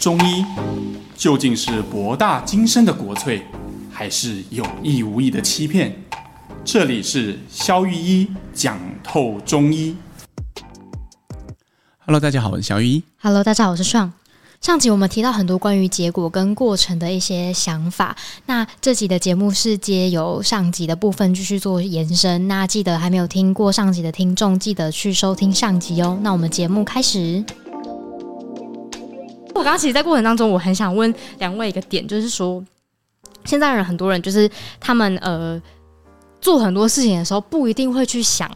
中医究竟是博大精深的国粹，还是有意无意的欺骗？这里是肖玉医讲透中医。Hello，大家好，我是肖玉一。Hello，大家好，我是爽。上集我们提到很多关于结果跟过程的一些想法，那这集的节目是接由上集的部分继续做延伸。那记得还没有听过上集的听众，记得去收听上集哦。那我们节目开始。我刚刚其实，在过程当中，我很想问两位一个点，就是说，现在人很多人就是他们呃做很多事情的时候，不一定会去想。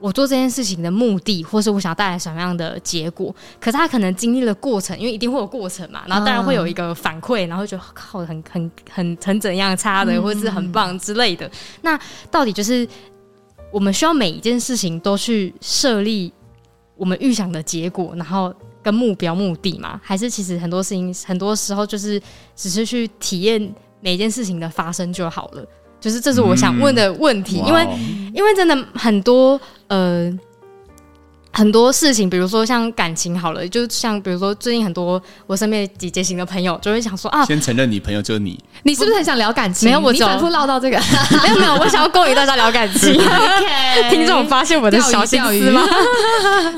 我做这件事情的目的，或是我想要带来什么样的结果？可是他可能经历了过程，因为一定会有过程嘛，然后当然会有一个反馈，然后觉得靠很很很很怎样差的，或是很棒之类的。那到底就是我们需要每一件事情都去设立我们预想的结果，然后跟目标目的嘛？还是其实很多事情很多时候就是只是去体验每一件事情的发生就好了？就是这是我想问的问题，嗯、因为因为真的很多呃。很多事情，比如说像感情好了，就像比如说最近很多我身边姐姐型的朋友就会想说啊，先承认你朋友就是你，你是不是很想聊感情？没有，我反复唠到这个，没有没有，我想要勾引大家聊感情。听众发现我的小心思吗？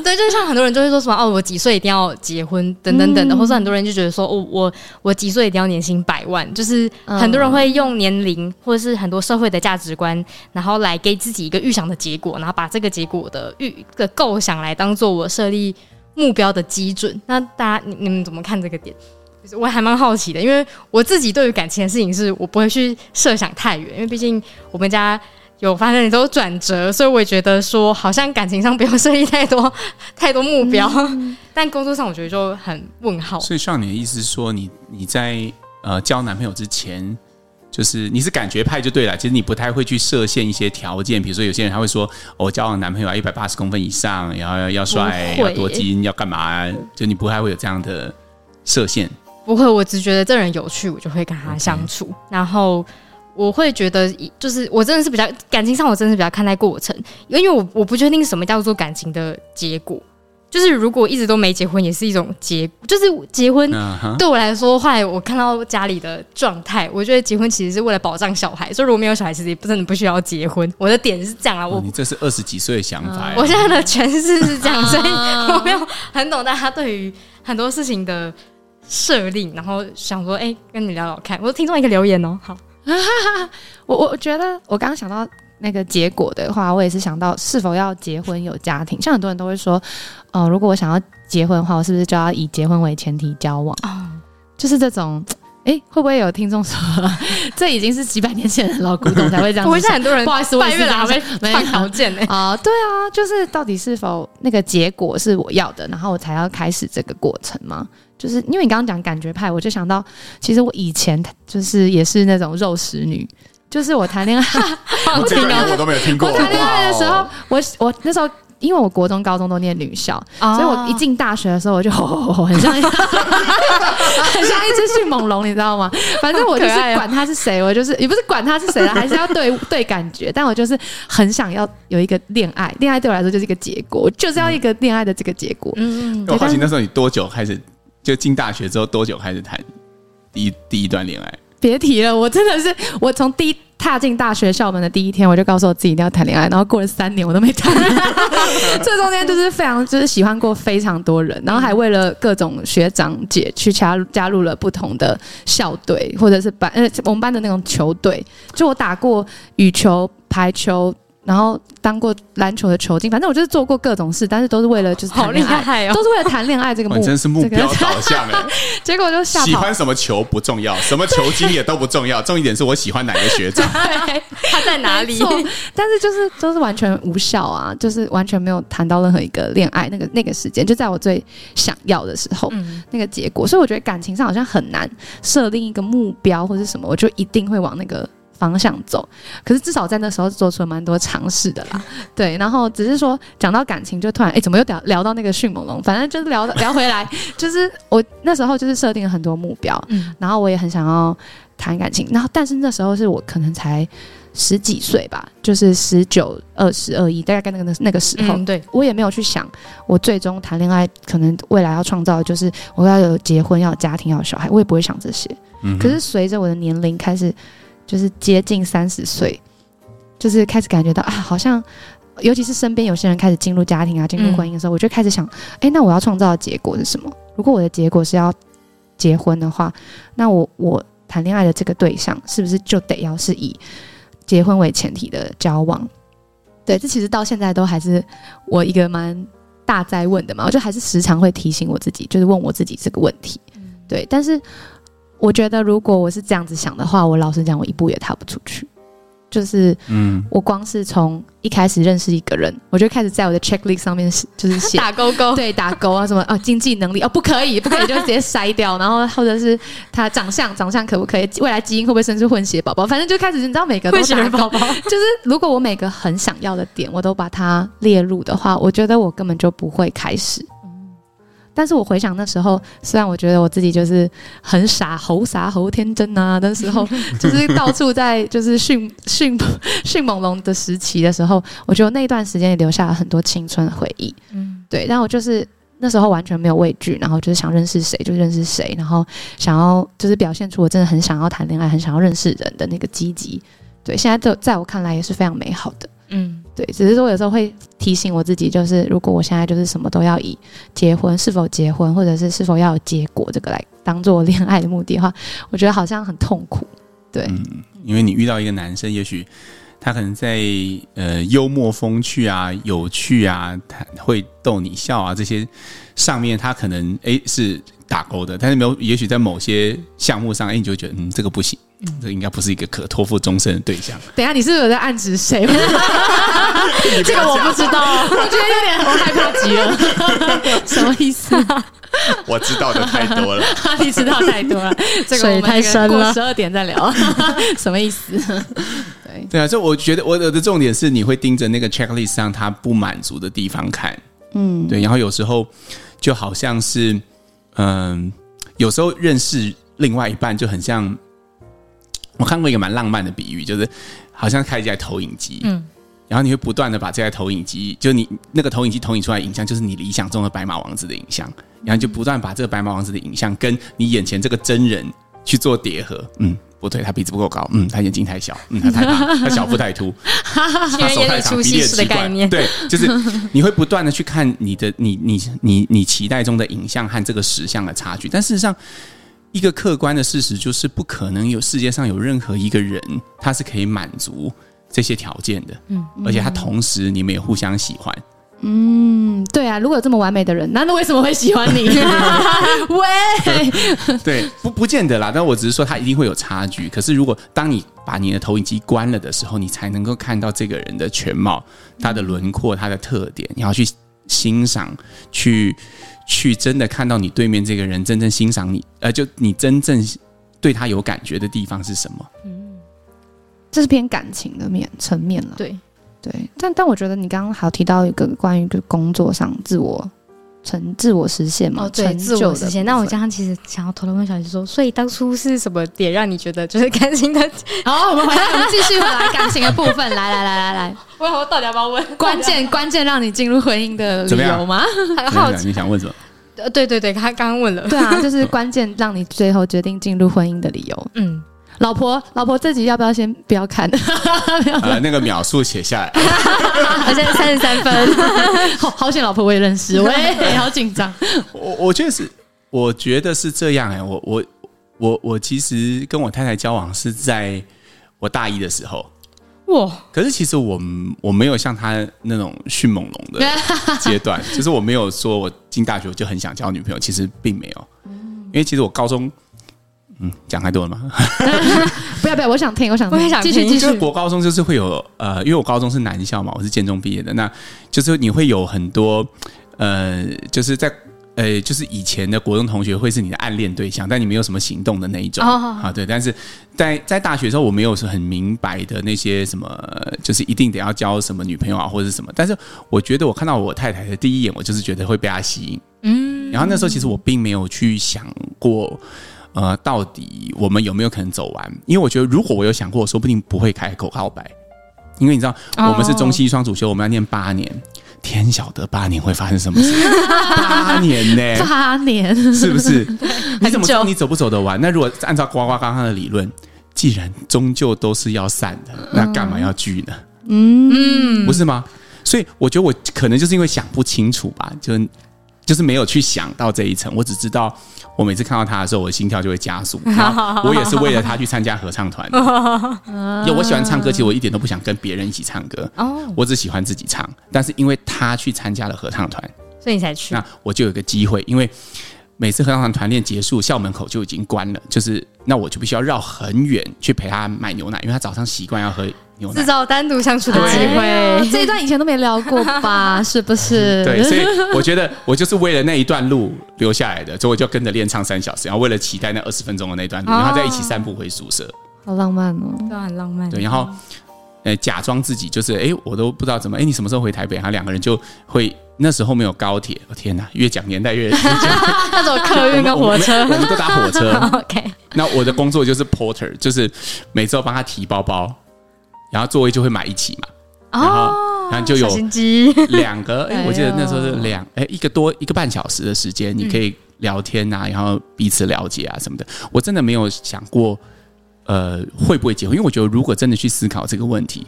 对，就像很多人就会说什么哦，我几岁一定要结婚等等等的，嗯、或是很多人就觉得说哦，我我几岁一定要年薪百万，就是很多人会用年龄或者是很多社会的价值观，然后来给自己一个预想的结果，然后把这个结果的预的构想来当做我设立目标的基准，那大家你你们怎么看这个点？就是我还蛮好奇的，因为我自己对于感情的事情是我不会去设想太远，因为毕竟我们家有发生很多转折，所以我也觉得说好像感情上不用设立太多 太多目标，嗯、但工作上我觉得就很问号。所以像你的意思是说，你你在呃交男朋友之前。就是你是感觉派就对了，其实你不太会去设限一些条件，比如说有些人他会说，我、哦、交往男朋友要一百八十公分以上，然后要要帅，要多金，要干嘛？就你不太会有这样的设限。不会，我只觉得这人有趣，我就会跟他相处。Okay. 然后我会觉得，就是我真的是比较感情上，我真的是比较看待过程，因为我我不确定什么叫做感情的结果。就是如果一直都没结婚，也是一种结。就是结婚对我来说，后来我看到家里的状态，我觉得结婚其实是为了保障小孩。所以如果没有小孩，其实也不真的不需要结婚。我的点是这样啊，我、哦、你这是二十几岁的想法、嗯。我现在的诠释是这样，所以 我没有很懂大家对于很多事情的设定，然后想说，哎、欸，跟你聊聊看。我听众一个留言哦，好，我我觉得我刚刚想到。那个结果的话，我也是想到是否要结婚有家庭。像很多人都会说，哦、呃，如果我想要结婚的话，我是不是就要以结婚为前提交往？哦，就是这种。哎，会不会有听众说，这已经是几百年前的老古董才会这样子？我现在很多人不好意思，我也是还没没条件呢。啊，对啊，就是到底是否那个结果是我要的，然后我才要开始这个过程吗？就是因为你刚刚讲感觉派，我就想到，其实我以前就是也是那种肉食女。就是我谈恋爱，我这个我都没有听过。我谈恋爱的时候，我我那时候因为我国中、高中都念女校，所以我一进大学的时候，我就吼吼吼，很像很像一只迅猛龙，你知道吗？反正我就是管他是谁，我就是也不是管他是谁了，还是要对 对感觉。但我就是很想要有一个恋爱，恋爱对我来说就是一个结果，就是要一个恋爱的这个结果。嗯，我好奇那时候你多久开始就进大学之后多久开始谈第一第一段恋爱？别提了，我真的是我从第一踏进大学校门的第一天，我就告诉我自己一定要谈恋爱，然后过了三年我都没谈。这中间就是非常就是喜欢过非常多人，然后还为了各种学长姐去加入加入了不同的校队或者是班呃我们班的那种球队，就我打过羽球、排球。然后当过篮球的球经，反正我就是做过各种事，但是都是为了就是谈恋爱，哦、都是为了谈恋爱这个目，真是目标导向哎。结果就吓跑。喜欢什么球不重要，什么球经也都不重要，重一点是我喜欢哪个学长，他在哪里？但是就是都是完全无效啊，就是完全没有谈到任何一个恋爱那个那个时间，就在我最想要的时候，嗯、那个结果。所以我觉得感情上好像很难设定一个目标或是什么，我就一定会往那个。方向走，可是至少在那时候做出了蛮多尝试的啦。对，然后只是说讲到感情，就突然哎、欸，怎么又聊聊到那个迅猛龙？反正就是聊聊回来，就是我那时候就是设定了很多目标，嗯，然后我也很想要谈感情，然后但是那时候是我可能才十几岁吧，就是十九、二十、二一，大概那个那个时候，嗯、对我也没有去想，我最终谈恋爱可能未来要创造的就是我要有结婚、要有家庭、要有小孩，我也不会想这些。嗯、可是随着我的年龄开始，就是接近三十岁，就是开始感觉到啊，好像尤其是身边有些人开始进入家庭啊、进入婚姻的时候，嗯、我就开始想，哎，那我要创造的结果是什么？如果我的结果是要结婚的话，那我我谈恋爱的这个对象是不是就得要是以结婚为前提的交往？对，这其实到现在都还是我一个蛮大在问的嘛，我就还是时常会提醒我自己，就是问我自己这个问题。对，但是我觉得如果我是这样子想的话，我老实讲，我一步也踏不出去。就是，嗯，我光是从一开始认识一个人，我就开始在我的 checklist 上面就是写 打勾勾，对，打勾啊什么啊，经济能力哦，不可以，不可以，就直接筛掉。然后或者是他长相，长相可不可以？未来基因会不会生出混血宝宝？反正就开始，你知道每个都打勾，就是如果我每个很想要的点，我都把它列入的话，我觉得我根本就不会开始。但是我回想那时候，虽然我觉得我自己就是很傻、猴傻、猴天真啊，那时候 就是到处在就是迅迅迅猛龙的时期的时候，我觉得那段时间也留下了很多青春的回忆。嗯，对。但我就是那时候完全没有畏惧，然后就是想认识谁就认识谁，然后想要就是表现出我真的很想要谈恋爱、很想要认识人的那个积极。对，现在在在我看来也是非常美好的。对，只是说有时候会提醒我自己，就是如果我现在就是什么都要以结婚是否结婚，或者是是否要有结果这个来当做恋爱的目的的话，我觉得好像很痛苦。对，嗯，因为你遇到一个男生，也许他可能在呃幽默风趣啊、有趣啊，他会逗你笑啊这些上面，他可能诶是打勾的，但是没有，也许在某些项目上，诶你就觉得嗯这个不行。这应该不是一个可托付终身的对象。等一下，你是不是有在暗指谁？这个我不知道，我觉得有点我害怕极了。什么意思啊？我知道的太多了，你知道太多了，这个我们太深了。过十二点再聊，什么意思？对对啊，就我觉得我的重点是，你会盯着那个 checklist 上他不满足的地方看。嗯，对，然后有时候就好像是，嗯，有时候认识另外一半就很像。我看过一个蛮浪漫的比喻，就是好像开一台投影机，嗯，然后你会不断的把这台投影机，就你那个投影机投影出来的影像，就是你理想中的白马王子的影像，然后就不断把这个白马王子的影像跟你眼前这个真人去做叠合，嗯，不对，他鼻子不够高，嗯，他眼睛太小，嗯，他太大，他小腹太凸，他手太长，比例奇怪，对，就是 你会不断的去看你的你你你你期待中的影像和这个实像的差距，但事实上。一个客观的事实就是，不可能有世界上有任何一个人，他是可以满足这些条件的。嗯，而且他同时你们也互相喜欢。嗯，对啊，如果有这么完美的人，那那为什么会喜欢你？喂，对，不不见得啦。但我只是说，他一定会有差距。可是，如果当你把你的投影机关了的时候，你才能够看到这个人的全貌、他的轮廓、他的特点，你要去欣赏，去。去真的看到你对面这个人真正欣赏你，呃，就你真正对他有感觉的地方是什么？嗯，这是偏感情的面层面了。对对，但但我觉得你刚刚还有提到一个关于就工作上自我成自我实现嘛？哦，对，自我实现。那我刚刚其实想要偷偷问小姐说，所以当初是什么点让你觉得就是感情的？好，我们回来，我们继续回来感情的部分。来来来来来，我我到底要不要问？关键 关键让你进入婚姻的理由吗？很好奇，你想问什么？呃，对对对，他刚刚问了，对啊，就是关键让你最后决定进入婚姻的理由。嗯，老婆，老婆，这集要不要先不要看？呃，那个秒数写下来，而且三十三分，好好险，老婆我也认识，我也 好紧张。我我确实，我觉得是这样哎、欸，我我我我其实跟我太太交往是在我大一的时候。哇！可是其实我我没有像他那种迅猛龙的阶段，就是我没有说我进大学就很想交女朋友，其实并没有。因为其实我高中，嗯，讲太多了吗？不要不要，我想听，我想听，继续继续。就是国高中就是会有呃，因为我高中是男校嘛，我是建中毕业的，那就是你会有很多呃，就是在。呃，就是以前的国中同学会是你的暗恋对象，但你没有什么行动的那一种啊。对，但是在在大学的时候，我没有是很明白的那些什么，就是一定得要交什么女朋友啊，或者是什么。但是我觉得我看到我太太的第一眼，我就是觉得会被她吸引。嗯，然后那时候其实我并没有去想过，呃，到底我们有没有可能走完？因为我觉得，如果我有想过，我说不定不会开口告白，因为你知道，我们是中西双主修，我们要念八年，天晓得八年会发生什么事？八年呢、欸？八年。是不是？你怎么知道你走不走得完？那如果按照呱呱刚刚的理论，既然终究都是要散的，那干嘛要聚呢？嗯，不是吗？所以我觉得我可能就是因为想不清楚吧，就就是没有去想到这一层。我只知道，我每次看到他的时候，我的心跳就会加速。我也是为了他去参加合唱团。因为我喜欢唱歌，其实我一点都不想跟别人一起唱歌。我只喜欢自己唱。但是因为他去参加了合唱团，所以你才去。那我就有个机会，因为。每次合唱团团练结束，校门口就已经关了。就是那我就必须要绕很远去陪他买牛奶，因为他早上习惯要喝牛奶。制造单独相处的机会，这一段以前都没聊过吧？是不是？对，所以我觉得我就是为了那一段路留下来的，所以我就跟着练唱三小时，然后为了期待那二十分钟的那段路，然后再一起散步回宿舍。好浪漫哦，都很浪漫。对，然后。呃，假装自己就是哎，我都不知道怎么哎，你什么时候回台北？然后两个人就会那时候没有高铁，我、哦、天哪，越讲年代越 越讲那种客运跟火车我，我们都搭火车。OK，那我的工作就是 porter，就是每次要帮他提包包，然后座位就会买一起嘛。然后，哦、然后就有 两个 哎，我记得那时候是两哎一个多一个半小时的时间，你可以聊天啊，然后彼此了解啊什么的。我真的没有想过。呃，会不会结婚？因为我觉得，如果真的去思考这个问题，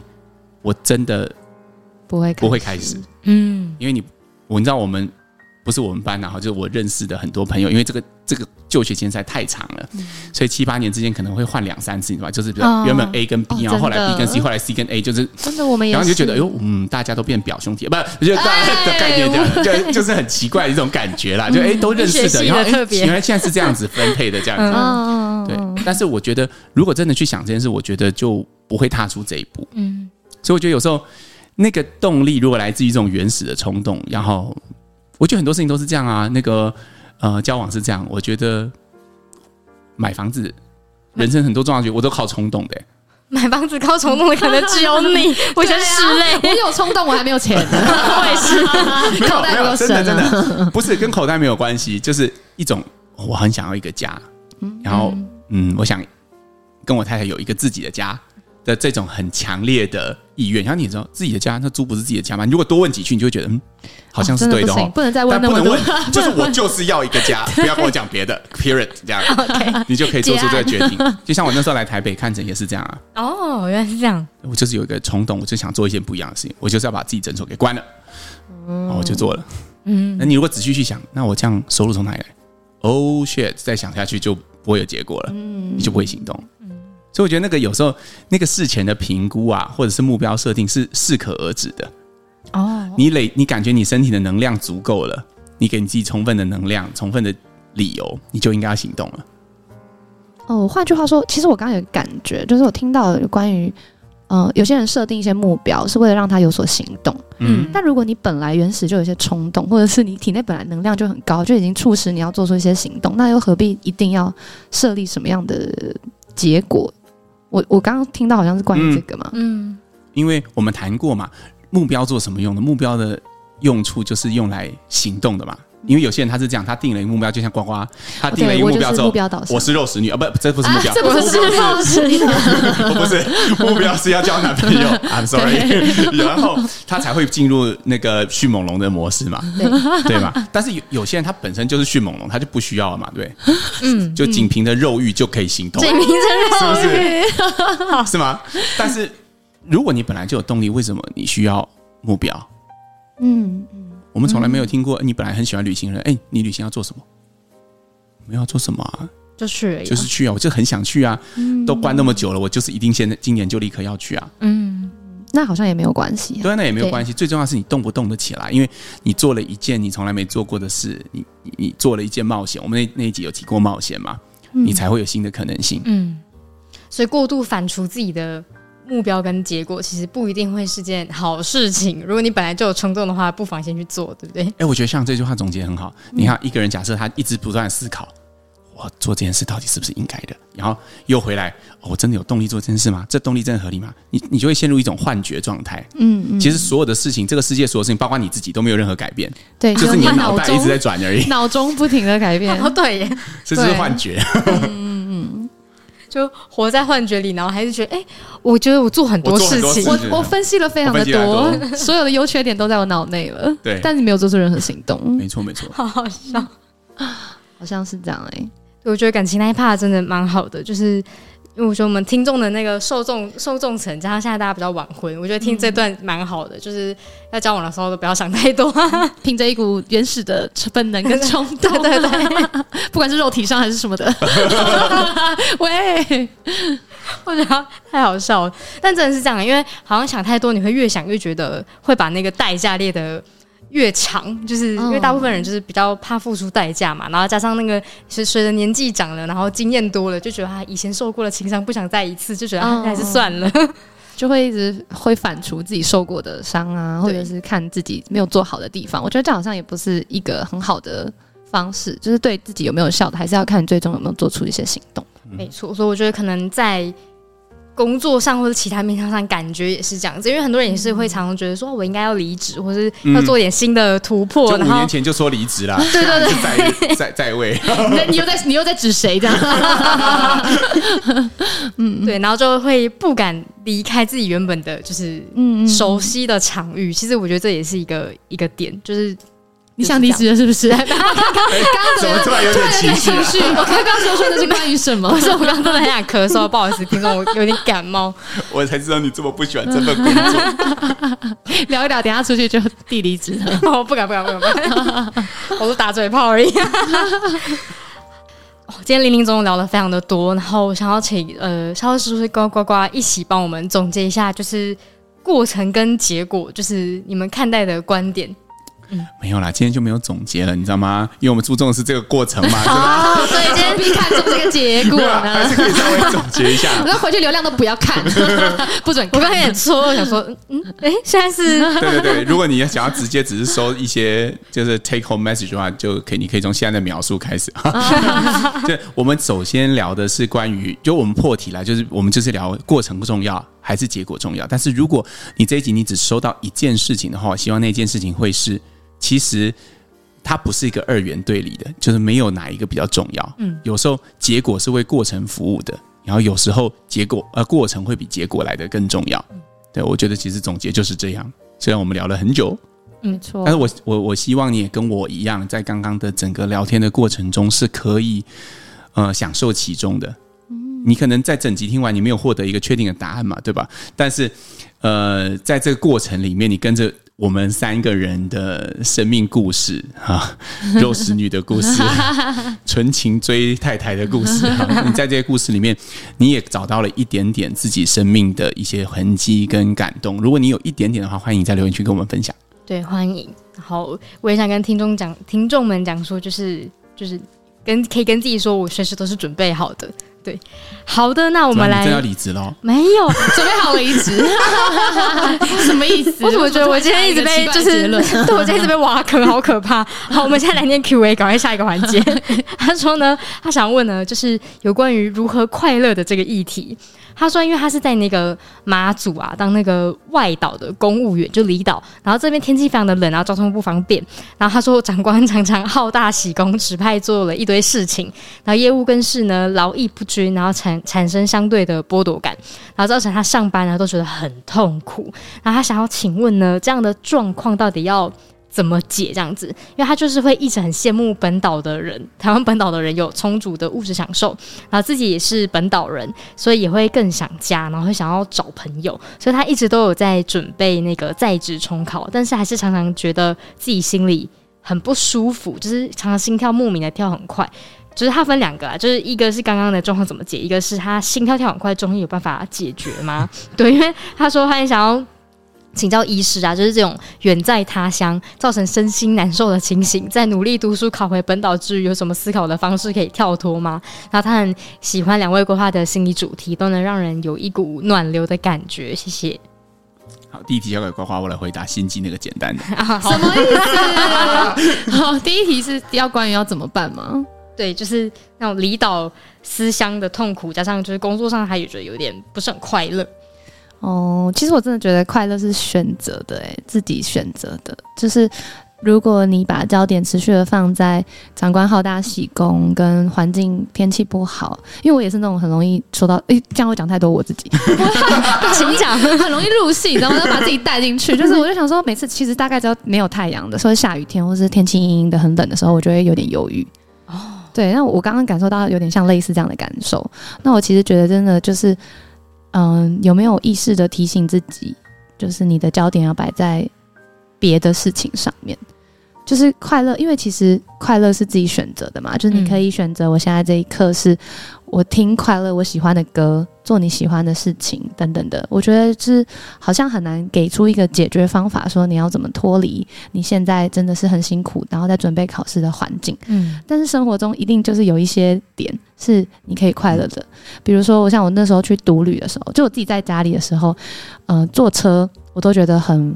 我真的不会不会开始。嗯，因为你，我你知道，我们不是我们班，然后就是我认识的很多朋友，因为这个这个就学期实在太长了，嗯、所以七八年之间可能会换两三次，你知道吧？就是比如原本 A 跟 B，、哦、然后后来 B 跟 C，后来 C 跟 A，就是真的，我们也然后你就觉得，哎呦，嗯，大家都变表兄弟，不是，就大家的概念这样，就、哎、就是很奇怪的一种感觉啦，就哎都认识的，然后哎原来现在是这样子分配的这样子。嗯。对，但是我觉得，如果真的去想这件事，我觉得就不会踏出这一步。嗯，所以我觉得有时候那个动力，如果来自于这种原始的冲动，然后我觉得很多事情都是这样啊。那个呃，交往是这样，我觉得买房子，人生很多重要决定我都靠冲动的。买房子靠冲动的可能只有你，我觉得是嘞。我有冲动，我还没有钱，我也是，口袋没有真的真的不是跟口袋没有关系，就是一种我很想要一个家，然后。嗯，我想跟我太太有一个自己的家的这种很强烈的意愿。然后你知道自己的家，那租不是自己的家吗？你如果多问几句，你就会觉得嗯，好像是对的哦。哦不，不能再问那么多，就是我就是要一个家，不要跟我讲别的。Period，这样，Okay. 你就可以做出这个决定。就像我那时候来台北看诊也是这样啊。哦，原来是这样。我就是有一个冲动，我就想做一些不一样的事情，我就是要把自己诊所给关了，我就做了。嗯，那你如果仔细去想，那我这样收入从哪里来？Oh shit！再想下去就。不会有结果了，你就不会行动。所以我觉得那个有时候那个事前的评估啊，或者是目标设定是适可而止的。哦，你累，你感觉你身体的能量足够了，你给你自己充分的能量、充分的理由，你就应该要行动了。哦，换句话说，其实我刚刚有感觉，就是我听到有关于。嗯、呃，有些人设定一些目标是为了让他有所行动，嗯，但如果你本来原始就有一些冲动，或者是你体内本来能量就很高，就已经促使你要做出一些行动，那又何必一定要设立什么样的结果？我我刚刚听到好像是关于这个嘛，嗯，嗯，因为我们谈过嘛，目标做什么用的？目标的用处就是用来行动的嘛。因为有些人他是这样，他定了一个目标，就像呱呱，他定了一个目标之后，我是肉食女啊，不，这不是目标，这不是肉食女，不是目标是要交男朋友，I'm sorry，然后他才会进入那个迅猛龙的模式嘛，对。嘛？但是有有些人他本身就是迅猛龙，他就不需要了嘛，对，嗯，就仅凭着肉欲就可以行动，仅凭着肉欲。是，是？吗？但是如果你本来就有动力，为什么你需要目标？嗯。我们从来没有听过，你本来很喜欢旅行的人，哎，你旅行要做什么？我们要做什么啊？就去，就是去啊！我就很想去啊！都关那么久了，我就是一定现在今年就立刻要去啊！嗯，那好像也没有关系，对，那也没有关系。最重要是你动不动得起来，因为你做了一件你从来没做过的事，你你做了一件冒险。我们那那一集有提过冒险嘛？你才会有新的可能性。嗯，所以过度反刍自己的。目标跟结果其实不一定会是件好事情。如果你本来就有冲动的话，不妨先去做，对不对？哎，我觉得像这句话总结很好。你看，一个人假设他一直不断思考我做这件事到底是不是应该的？然后又回来，哦、我真的有动力做这件事吗？这动力真的合理吗？你你就会陷入一种幻觉状态。嗯嗯。其实所有的事情，这个世界所有的事情，包括你自己，都没有任何改变。对，就是你脑袋一直在转而已，脑中不停的改变。哦，对耶，这是幻觉。就活在幻觉里，然后还是觉得，哎，我觉得我做很多事情，我我，我分析了非常的多，多所有的优缺点都在我脑内了。对，但是没有做出任何行动。没错没错，好好笑，好像是这样哎。我觉得感情那一 part 真的蛮好的，就是因为我觉得我们听众的那个受众受众层，加上现在大家比较晚婚，我觉得听这段蛮好的，嗯、就是要交往的时候都不要想太多，凭着一股原始的本能跟冲动，对对对，不管是肉体上还是什么的。喂，我觉得太好笑了，但真的是这样，因为好像想太多，你会越想越觉得会把那个代价列得。越长，就是因为大部分人就是比较怕付出代价嘛，然后加上那个随随着年纪长了，然后经验多了，就觉得他以前受过的情伤不想再一次，就觉得还是算了，就会一直会反刍自己受过的伤啊，或者是看自己没有做好的地方。我觉得这好像也不是一个很好的方式，就是对自己有没有效的，还是要看最终有没有做出一些行动。没错，所以我觉得可能在。工作上或者其他面向上，感觉也是这样子，因为很多人也是会常常觉得说，我应该要离职，或是要做点新的突破。就五年前就说离职啦，对对对，在在在位，你又在你又在指谁这样？嗯，对，然后就会不敢离开自己原本的，就是嗯熟悉的场域。其实我觉得这也是一个一个点，就是。你想离职了是不是？刚刚怎么突然有点情绪？我刚刚说说的是关于什么？是我刚刚真的很想咳嗽，不好意思，听说我 有点感冒。我才知道你这么不喜欢这份工作。聊一聊，等下出去就递离职了。哦，不敢不敢不敢，不敢我都打嘴炮而已。今天林林总总聊的非常的多，然后想要请呃，萧是不是呱呱呱一起帮我们总结一下，就是过程跟结果，就是你们看待的观点。嗯，没有啦，今天就没有总结了，你知道吗？因为我们注重的是这个过程嘛。哦，所以今天必看重这个结果呢，还是可以稍微总结一下。我说回去流量都不要看，不准看。我刚才也说，我想说，嗯，哎，现在是。对对对，如果你想要直接只是收一些就是 take home message 的话，就可以，你可以从现在的描述开始。就我们首先聊的是关于，就我们破题了，就是我们就是聊过程不重要，还是结果重要？但是如果你这一集你只收到一件事情的话，希望那件事情会是。其实它不是一个二元对立的，就是没有哪一个比较重要。嗯，有时候结果是为过程服务的，然后有时候结果呃过程会比结果来的更重要。对，我觉得其实总结就是这样。虽然我们聊了很久，没错，但是我我我希望你也跟我一样，在刚刚的整个聊天的过程中是可以呃享受其中的。嗯，你可能在整集听完，你没有获得一个确定的答案嘛，对吧？但是呃，在这个过程里面，你跟着。我们三个人的生命故事啊，肉食女的故事，纯情追太太的故事。你在这些故事里面，你也找到了一点点自己生命的一些痕迹跟感动。如果你有一点点的话，欢迎在留言区跟我们分享。对，欢迎。然后我也想跟听众讲，听众们讲说，就是就是跟可以跟自己说，我随时都是准备好的。对，好的，那我们来。真要离职喽？没有，准备好离职，什么意思？我怎么觉得我今天一直被就是，对我今天一直被挖坑，好可怕。好，我们现在来念 Q&A，赶快下一个环节。他说呢，他想问呢，就是有关于如何快乐的这个议题。他说，因为他是在那个马祖啊，当那个外岛的公务员，就离岛，然后这边天气非常的冷，然后交通不方便。然后他说，长官常常好大喜功，指派做了一堆事情，然后业务更是呢劳逸不均，然后产产生相对的剥夺感，然后造成他上班呢都觉得很痛苦。然后他想要请问呢，这样的状况到底要怎么解这样子？因为他就是会一直很羡慕本岛的人，台湾本岛的人有充足的物质享受，然后自己也是本岛人，所以也会更想家，然后会想要找朋友，所以他一直都有在准备那个在职重考，但是还是常常觉得自己心里很不舒服，就是常常心跳莫名的跳很快。就是他分两个啊，就是一个是刚刚的状况怎么解，一个是他心跳跳很快，终于有办法解决吗？对，因为他说他也想要。请教医师啊，就是这种远在他乡造成身心难受的情形，在努力读书考回本岛之余，有什么思考的方式可以跳脱吗？然后他很喜欢两位规划的心理主题，都能让人有一股暖流的感觉。谢谢。好，第一题交给呱呱，我来回答心机那个简单的。什么意思？好，第一题是要关于要怎么办吗？对，就是那种离岛思乡的痛苦，加上就是工作上他也觉得有点不是很快乐。哦，其实我真的觉得快乐是选择的，哎，自己选择的，就是。如果你把焦点持续的放在长官好大喜功跟环境天气不好，因为我也是那种很容易说到，诶，这样我讲太多我自己，请讲，很容易入戏，然后就把自己带进去。就是我就想说，每次其实大概只要没有太阳的，说下雨天或是天气阴阴的很冷的时候，我就会有点犹豫。哦，对，那我刚刚感受到有点像类似这样的感受。那我其实觉得真的就是，嗯，有没有意识的提醒自己，就是你的焦点要摆在。别的事情上面，就是快乐，因为其实快乐是自己选择的嘛，就是你可以选择，我现在这一刻是我听快乐，我喜欢的歌，做你喜欢的事情等等的。我觉得是好像很难给出一个解决方法，说你要怎么脱离你现在真的是很辛苦，然后在准备考试的环境。嗯，但是生活中一定就是有一些点是你可以快乐的，比如说我像我那时候去独旅的时候，就我自己在家里的时候，嗯、呃，坐车我都觉得很。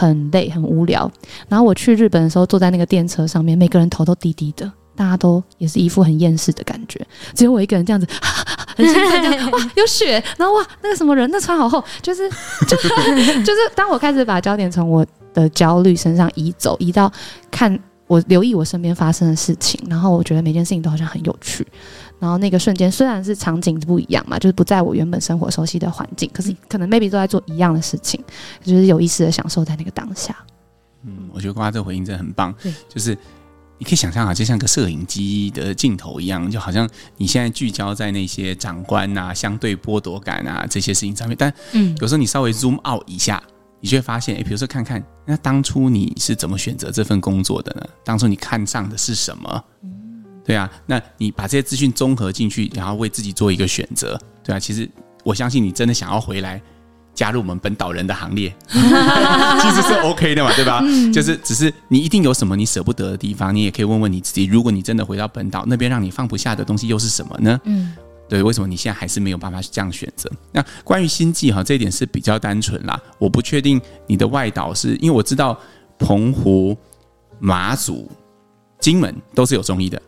很累，很无聊。然后我去日本的时候，坐在那个电车上面，每个人头都低低的，大家都也是一副很厌世的感觉，只有我一个人这样子，很兴奋，这样哇，有雪，然后哇，那个什么人，那穿好厚，就是，就是，就是，当我开始把焦点从我的焦虑身上移走，移到看我留意我身边发生的事情，然后我觉得每件事情都好像很有趣。然后那个瞬间虽然是场景不一样嘛，就是不在我原本生活熟悉的环境，可是可能 maybe 都在做一样的事情，就是有意识的享受在那个当下。嗯，我觉得瓜这回应真的很棒。对，就是你可以想象啊，就像个摄影机的镜头一样，就好像你现在聚焦在那些长官啊、相对剥夺感啊这些事情上面，但嗯，有时候你稍微 zoom out 一下，你就会发现，哎，比如说看看那当初你是怎么选择这份工作的呢？当初你看上的是什么？对啊，那你把这些资讯综合进去，然后为自己做一个选择，对啊，其实我相信你真的想要回来加入我们本岛人的行列，其实是 OK 的嘛，对吧？嗯、就是只是你一定有什么你舍不得的地方，你也可以问问你自己，如果你真的回到本岛那边，让你放不下的东西又是什么呢？嗯，对，为什么你现在还是没有办法这样选择？那关于星际哈，这一点是比较单纯啦，我不确定你的外岛是因为我知道澎湖、马祖、金门都是有中医的。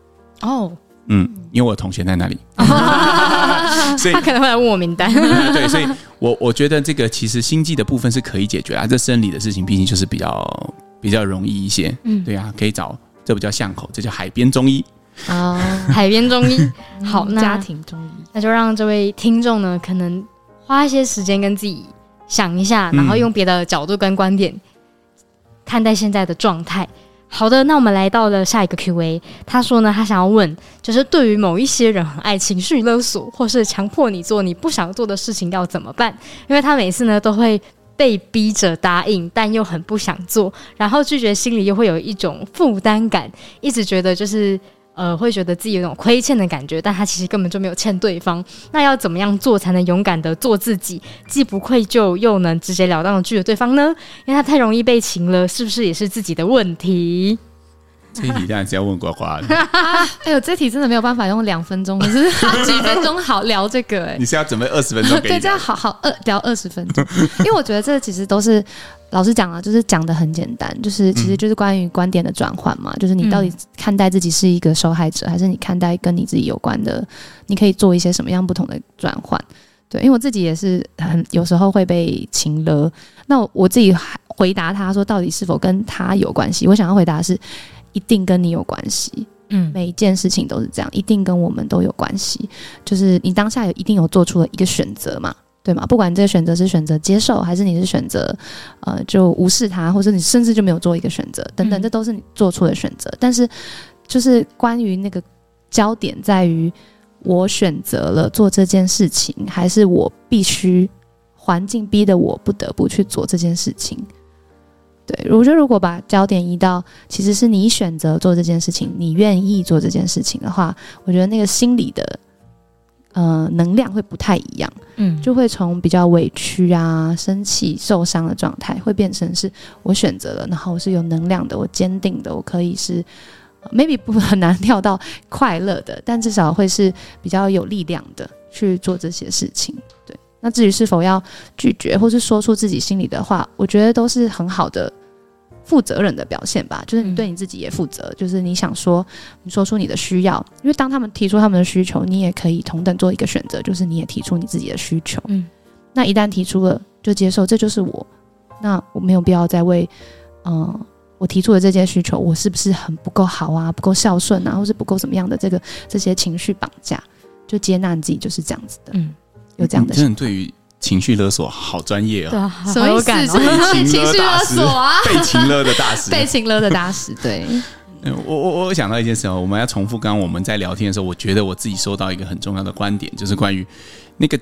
哦，嗯，因为我同学在那里，所以他可能会来问我名单。对，所以我我觉得这个其实心悸的部分是可以解决啊，这生理的事情毕竟就是比较比较容易一些。嗯，对啊，可以找这不叫巷口，这叫海边中医。哦，海边中医，好，那家庭中医，那就让这位听众呢，可能花一些时间跟自己想一下，然后用别的角度跟观点看待现在的状态。好的，那我们来到了下一个 Q&A。他说呢，他想要问，就是对于某一些人很爱情绪勒索，或是强迫你做你不想做的事情，要怎么办？因为他每次呢都会被逼着答应，但又很不想做，然后拒绝心里又会有一种负担感，一直觉得就是。呃，会觉得自己有种亏欠的感觉，但他其实根本就没有欠对方。那要怎么样做才能勇敢的做自己，既不愧疚又能直截了当的拒绝对方呢？因为他太容易被情了，是不是也是自己的问题？这一题当然是要问呱呱的。哎呦，这题真的没有办法用两分钟，可是 几分钟好聊这个、欸？哎，你是要准备二十分钟？对，这样好好二聊二十分钟，因为我觉得这其实都是。老实讲啊，就是讲的很简单，就是其实就是关于观点的转换嘛，嗯、就是你到底看待自己是一个受害者，还是你看待跟你自己有关的，你可以做一些什么样不同的转换？对，因为我自己也是很有时候会被情勒，那我自己回答他说，到底是否跟他有关系？我想要回答的是，一定跟你有关系。嗯，每一件事情都是这样，一定跟我们都有关系。就是你当下有一定有做出了一个选择嘛。对吗？不管这个选择是选择接受，还是你是选择，呃，就无视他，或者你甚至就没有做一个选择，等等，这都是你做出的选择。嗯、但是，就是关于那个焦点在于，我选择了做这件事情，还是我必须环境逼得我不得不去做这件事情？对，我觉得如果把焦点移到其实是你选择做这件事情，你愿意做这件事情的话，我觉得那个心理的。呃，能量会不太一样，嗯，就会从比较委屈啊、生气、受伤的状态，会变成是我选择了，然后我是有能量的，我坚定的，我可以是、呃、maybe 不很难跳到快乐的，但至少会是比较有力量的去做这些事情。对，那至于是否要拒绝或是说出自己心里的话，我觉得都是很好的负责任的表现吧，就是你对你自己也负责，嗯、就是你想说，你说出你的需要，因为当他们提出他们的需求，你也可以同等做一个选择，就是你也提出你自己的需求。嗯，那一旦提出了，就接受，这就是我，那我没有必要再为，嗯、呃，我提出的这些需求，我是不是很不够好啊，不够孝顺啊，或是不够怎么样的这个这些情绪绑架，就接纳自己就是这样子的。嗯，有这样的。真的对于。情绪勒索好专业啊！什么意思？被情绪勒索啊！被情勒的大师，被情勒的大师。对，我我我想到一件事哦，我们要重复刚刚我们在聊天的时候，我觉得我自己收到一个很重要的观点，就是关于那个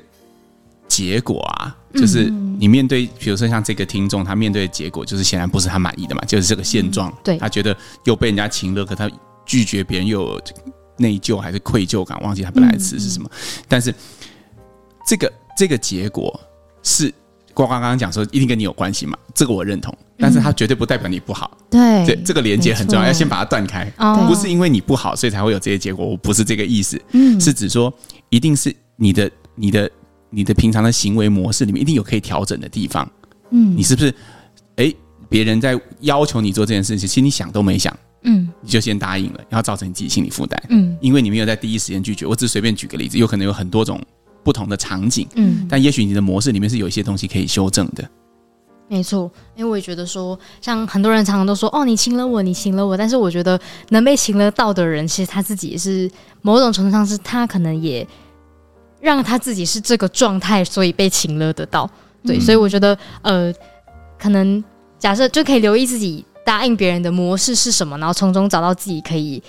结果啊，就是你面对，比如说像这个听众，他面对的结果就是显然不是他满意的嘛，就是这个现状。对，他觉得又被人家情勒，可他拒绝别人又有内疚还是愧疚感，忘记他本来的词是什么，但是这个。这个结果是呱呱刚刚讲说一定跟你有关系嘛？这个我认同，但是它绝对不代表你不好。对，这这个连接很重要，要先把它断开。哦，不是因为你不好，所以才会有这些结果。我不是这个意思，嗯，是指说一定是你的、你的、你的平常的行为模式里面一定有可以调整的地方。嗯，你是不是？哎，别人在要求你做这件事情，其实你想都没想，嗯，你就先答应了，然后造成你自己心理负担。嗯，因为你没有在第一时间拒绝。我只随便举个例子，有可能有很多种。不同的场景，嗯，但也许你的模式里面是有一些东西可以修正的。没错，因为我也觉得说，像很多人常常都说，哦，你情勒我，你情勒我，但是我觉得能被情勒到的人，其实他自己也是某种程度上是他可能也让他自己是这个状态，所以被请了得到。对，嗯、所以我觉得，呃，可能假设就可以留意自己答应别人的模式是什么，然后从中找到自己可以。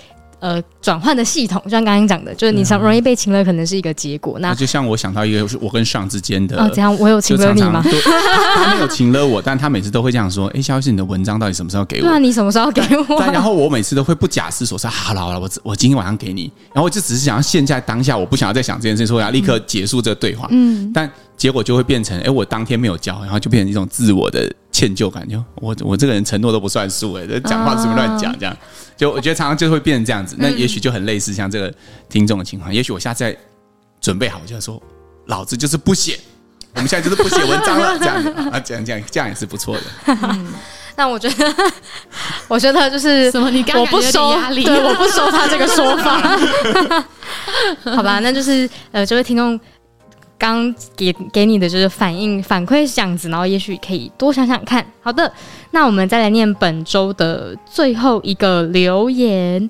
呃，转换的系统，就像刚刚讲的，就是你常容易被情勒，可能是一个结果。那就像我想到一个，是我跟上之间的，哦，这样我有情勒你吗？他没有情勒我，但他每次都会这样说：“哎，萧医师，你的文章到底什么时候给我？”那你什么时候给我？然后我每次都会不假思索说：“好了好了，我我今天晚上给你。”然后我就只是想要现在当下，我不想要再想这件事，说我要立刻结束这个对话。嗯，但结果就会变成：哎，我当天没有交，然后就变成一种自我的歉疚感，就我我这个人承诺都不算数，哎，这讲话怎么乱讲这样。就我觉得常常就会变成这样子，那也许就很类似像这个听众的情况。也许我下次再准备好，我就要说，老子就是不写，我们现在就是不写文章了，这样子啊，这样这样这样也是不错的。嗯，但我觉得，我觉得就是什么，你刚刚我不收，对，我不收他这个说法。好吧，那就是呃，这位听众。刚给给你的就是反应反馈是这样子，然后也许可以多想想看。好的，那我们再来念本周的最后一个留言。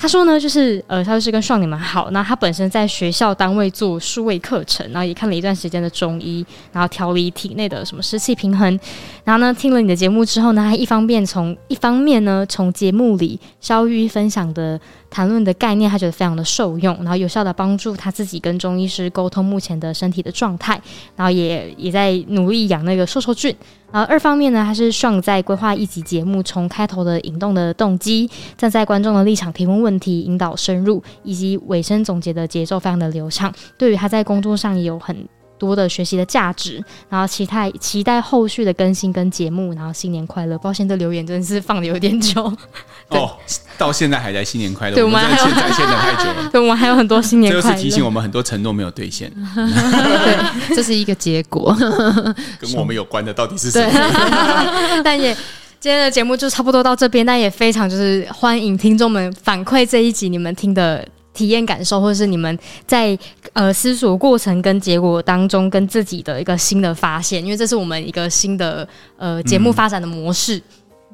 他说呢，就是呃，他就是跟爽你们好。那他本身在学校单位做数位课程，然后也看了一段时间的中医，然后调理体内的什么湿气平衡。然后呢，听了你的节目之后呢，他一方面从一方面呢，从节目里肖玉分享的谈论的概念，他觉得非常的受用，然后有效的帮助他自己跟中医师沟通目前的身体的状态，然后也也在努力养那个瘦瘦菌。然后二方面呢，他是爽在规划一集节目，从开头的引动的动机，站在观众的立场提问问题，引导深入，以及尾声总结的节奏非常的流畅。对于他在工作上也有很多的学习的价值，然后期待期待后续的更新跟节目，然后新年快乐！抱歉，这留言真的是放的有点久 哦，到现在还在新年快乐，对我们还有在线等太久了，对我们还有很多新年快乐，这是提醒我们很多承诺没有兑现，对，这是一个结果，跟我们有关的到底是什么？但也今天的节目就差不多到这边，但也非常就是欢迎听众们反馈这一集你们听的。体验感受，或者是你们在呃思索过程跟结果当中，跟自己的一个新的发现，因为这是我们一个新的呃节目发展的模式。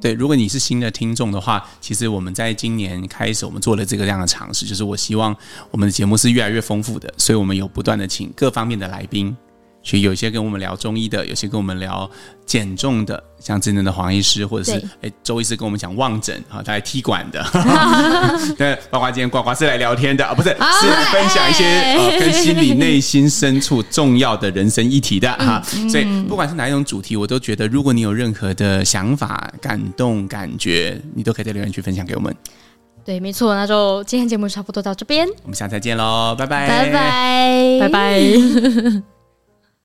对，如果你是新的听众的话，其实我们在今年开始，我们做了这个这样的尝试，就是我希望我们的节目是越来越丰富的，所以我们有不断的请各方面的来宾。所以有些跟我们聊中医的，有些跟我们聊减重的，像真正的黄医师，或者是哎周医师跟我们讲望诊啊，他来踢馆的。对，包括今天呱呱是来聊天的啊，不是，是来分享一些呃跟心理内心深处重要的人生议题的哈。所以不管是哪一种主题，我都觉得，如果你有任何的想法、感动、感觉，你都可以在留言区分享给我们。对，没错，那就今天节目差不多到这边，我们下次再见喽，拜拜，拜拜，拜拜。